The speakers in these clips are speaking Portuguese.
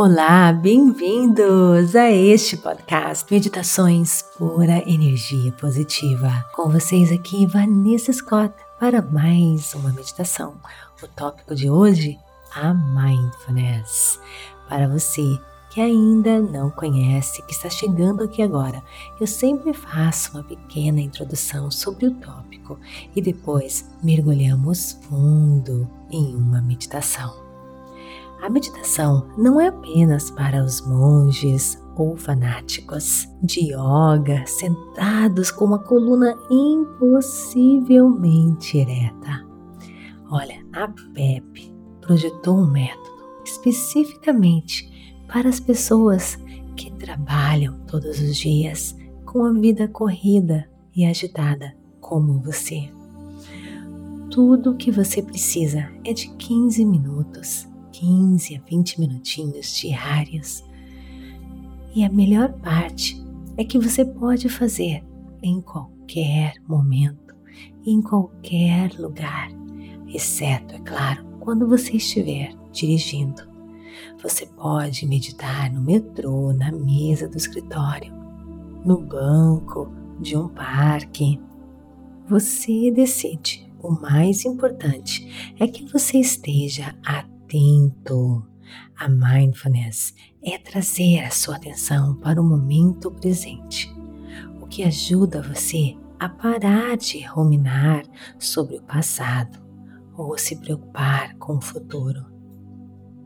Olá, bem-vindos a este podcast Meditações Pura Energia Positiva. Com vocês aqui, Vanessa Scott, para mais uma meditação. O tópico de hoje, a Mindfulness. Para você que ainda não conhece, que está chegando aqui agora, eu sempre faço uma pequena introdução sobre o tópico e depois mergulhamos fundo em uma meditação. A meditação não é apenas para os monges ou fanáticos de yoga sentados com uma coluna impossivelmente ereta. Olha, a PEP projetou um método especificamente para as pessoas que trabalham todos os dias com a vida corrida e agitada como você. Tudo o que você precisa é de 15 minutos 15 a 20 minutinhos diários. E a melhor parte é que você pode fazer em qualquer momento, em qualquer lugar, exceto, é claro, quando você estiver dirigindo. Você pode meditar no metrô, na mesa do escritório, no banco de um parque. Você decide. O mais importante é que você esteja atento atento. A mindfulness é trazer a sua atenção para o momento presente, o que ajuda você a parar de ruminar sobre o passado ou se preocupar com o futuro.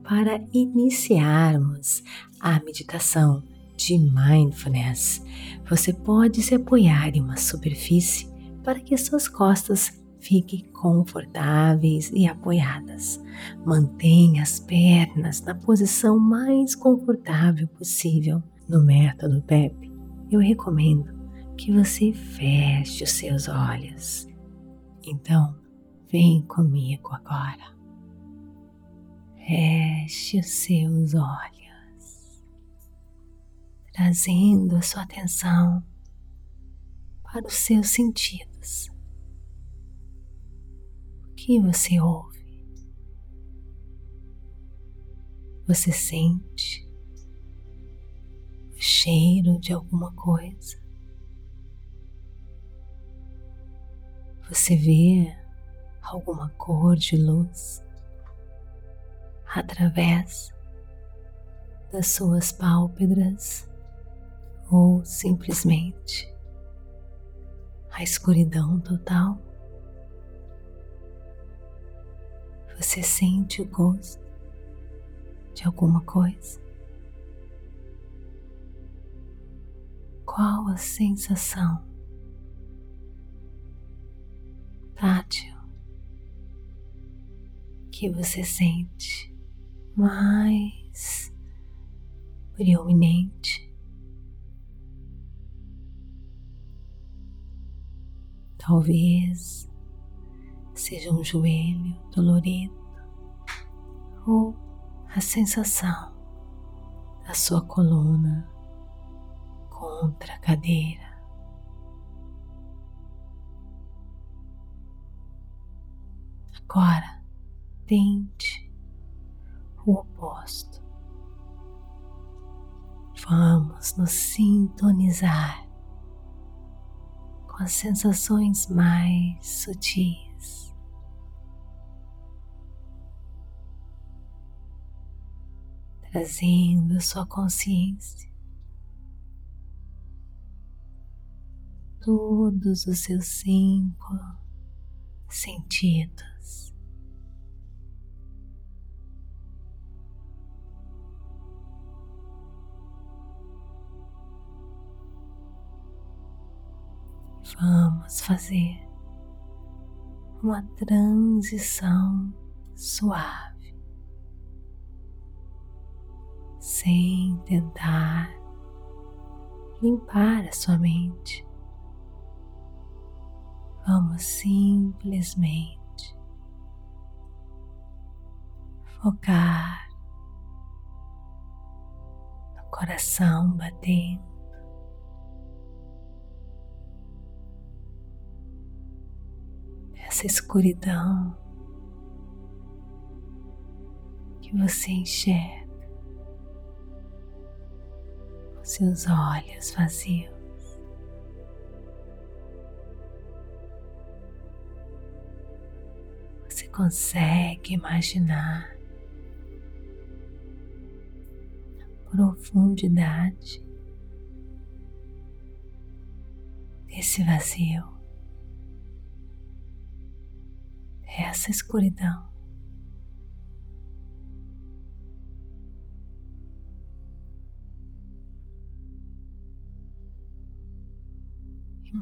Para iniciarmos a meditação de mindfulness, você pode se apoiar em uma superfície para que suas costas Fique confortáveis e apoiadas. Mantenha as pernas na posição mais confortável possível. No método PEP, eu recomendo que você feche os seus olhos. Então, vem comigo agora. Feche os seus olhos, trazendo a sua atenção para os seus sentidos que você ouve? Você sente o cheiro de alguma coisa? Você vê alguma cor de luz através das suas pálpebras ou simplesmente a escuridão total? Você sente o gosto de alguma coisa? Qual a sensação tátil que você sente mais preeminente? Talvez seja um joelho dolorido ou a sensação da sua coluna contra a cadeira. Agora tente o oposto. Vamos nos sintonizar com as sensações mais sutis trazendo a sua consciência todos os seus cinco sentidos. Vamos fazer uma transição suave. Sem tentar limpar a sua mente. Vamos simplesmente focar no coração batendo. Essa escuridão que você enxerga seus olhos vazios. Você consegue imaginar a profundidade desse vazio, dessa escuridão.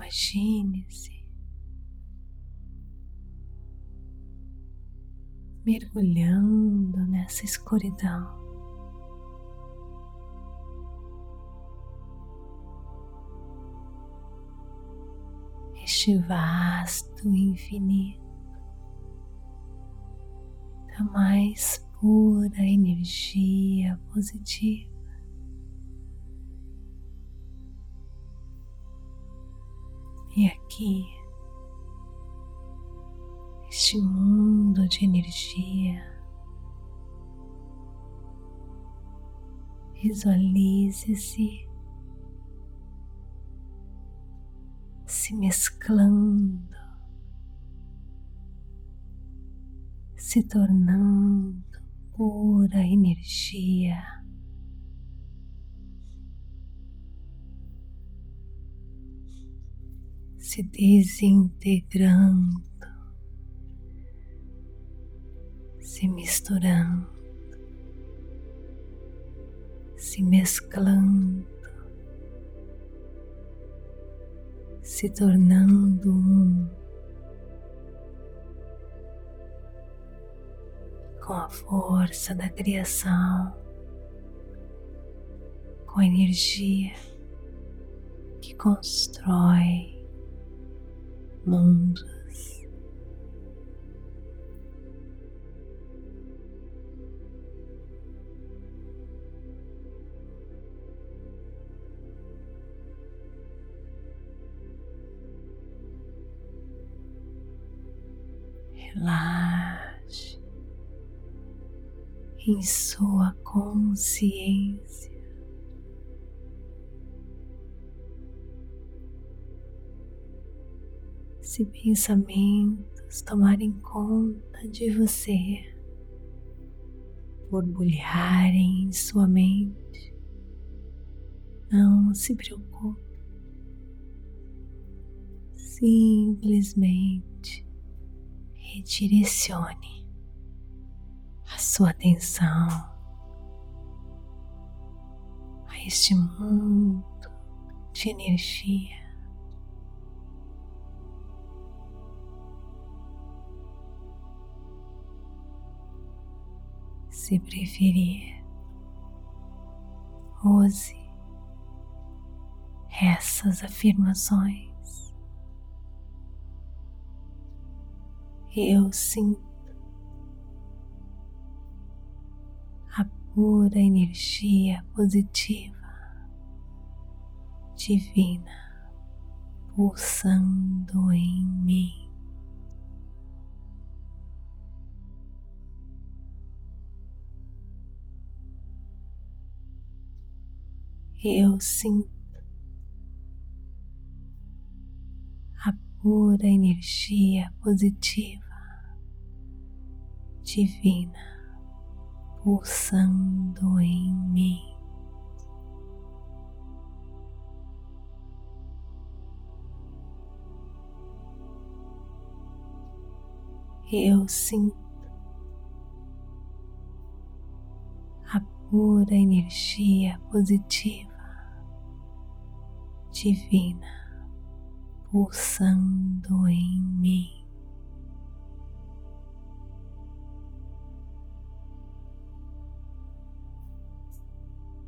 Imagine-se mergulhando nessa escuridão. Este vasto infinito da mais pura energia positiva. E aqui, este mundo de energia, visualize-se se mesclando, se tornando pura energia. Se desintegrando, se misturando, se mesclando, se tornando um com a força da criação, com a energia que constrói mundos. Relaxe em sua consciência. Se pensamentos tomarem conta de você, borbulharem em sua mente, não se preocupe. Simplesmente redirecione a sua atenção a este mundo de energia se preferir, use essas afirmações. Eu sinto a pura energia positiva, divina, pulsando em mim. Eu sinto a pura energia positiva, divina, pulsando em mim. Eu sinto pura energia positiva divina pulsando em mim.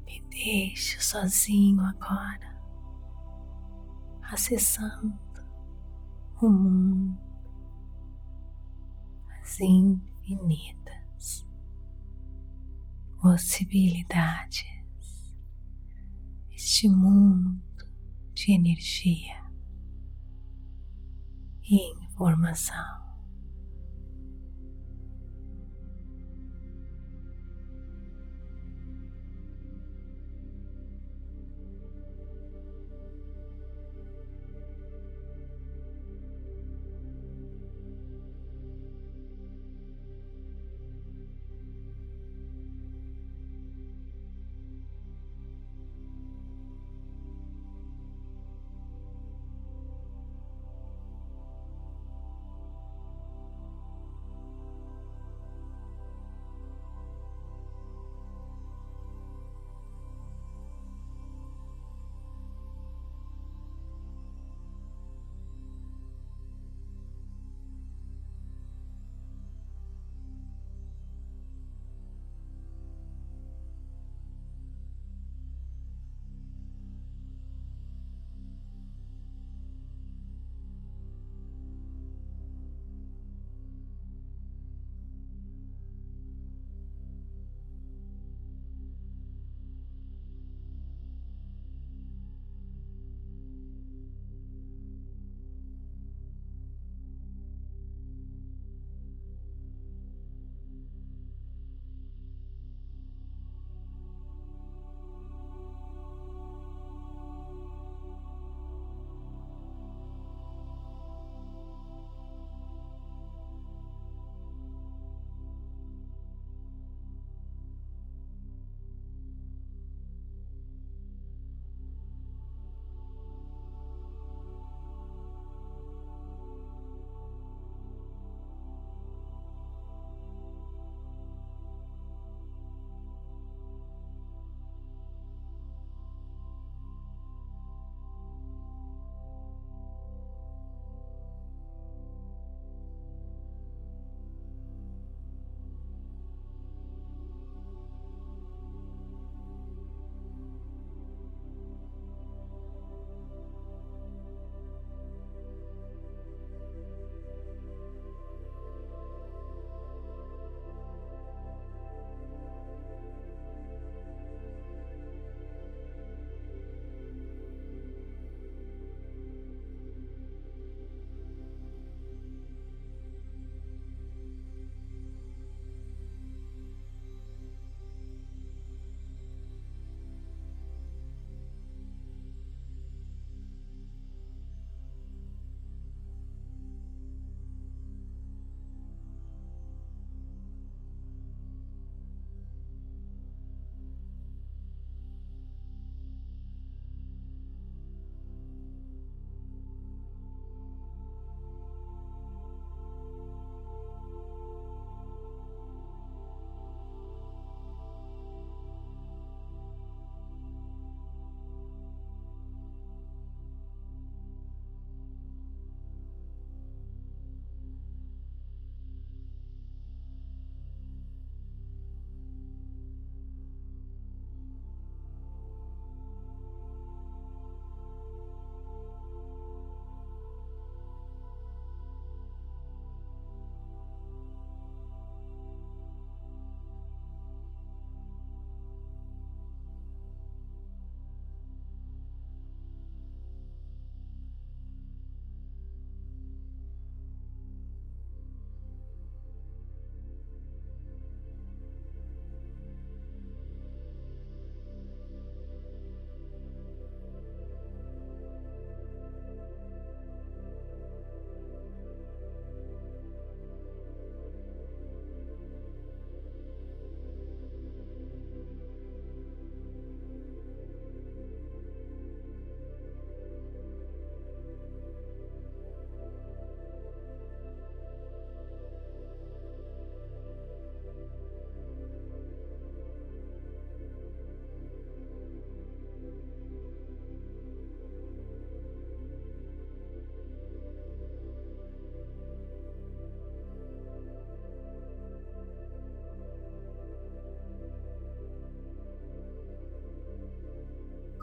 Me deixe sozinho agora, acessando o mundo, as infinitas possibilidades, este mundo de energia e informação.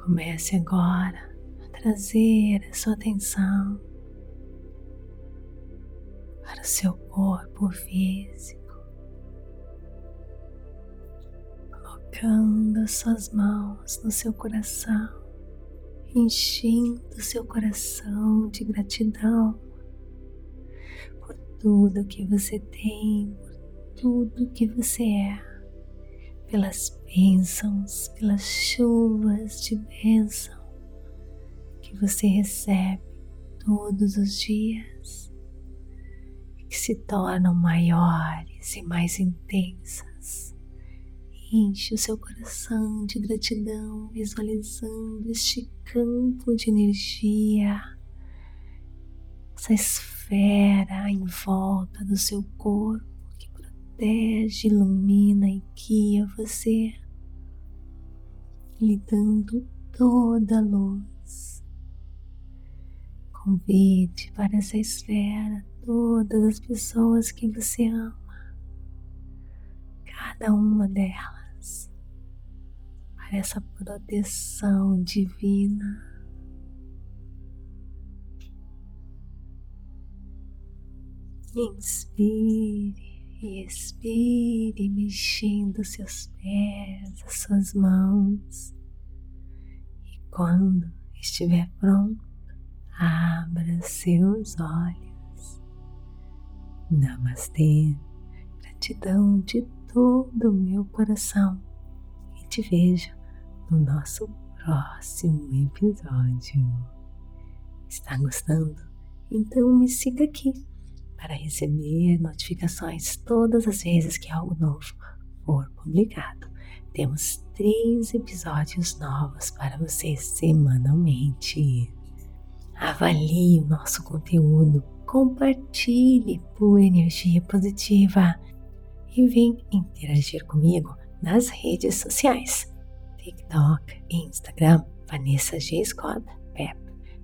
Comece agora a trazer a sua atenção para o seu corpo físico, colocando as suas mãos no seu coração, enchendo seu coração de gratidão por tudo que você tem, por tudo que você é pelas bênçãos, pelas chuvas de bênção que você recebe todos os dias e que se tornam maiores e mais intensas. Enche o seu coração de gratidão, visualizando este campo de energia, essa esfera em volta do seu corpo protege, ilumina e guia você, lhe dando toda a luz. Convide para essa esfera todas as pessoas que você ama, cada uma delas, para essa proteção divina. Inspire e expire mexendo seus pés, as suas mãos. E quando estiver pronto, abra seus olhos. Namastê, gratidão de todo o meu coração e te vejo no nosso próximo episódio. Está gostando? Então me siga aqui para receber notificações todas as vezes que algo novo for publicado. Temos três episódios novos para você semanalmente. Avalie o nosso conteúdo, compartilhe por energia positiva e vem interagir comigo nas redes sociais: TikTok, Instagram, Vanessa G. Scott, Pep,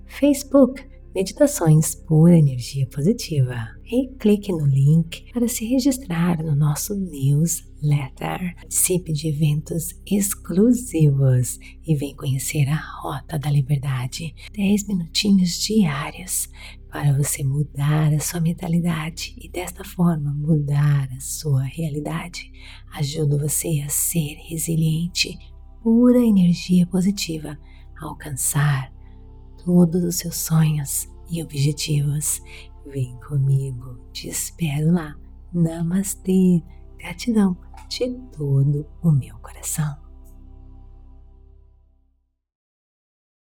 Facebook Meditações por Energia Positiva. E clique no link para se registrar no nosso newsletter. Participe de eventos exclusivos e vem conhecer a Rota da Liberdade. 10 minutinhos diários para você mudar a sua mentalidade e desta forma mudar a sua realidade. Ajudo você a ser resiliente, pura energia positiva, a alcançar todos os seus sonhos e objetivos. Vem comigo, te espero lá. Namastê, gratidão de todo o meu coração.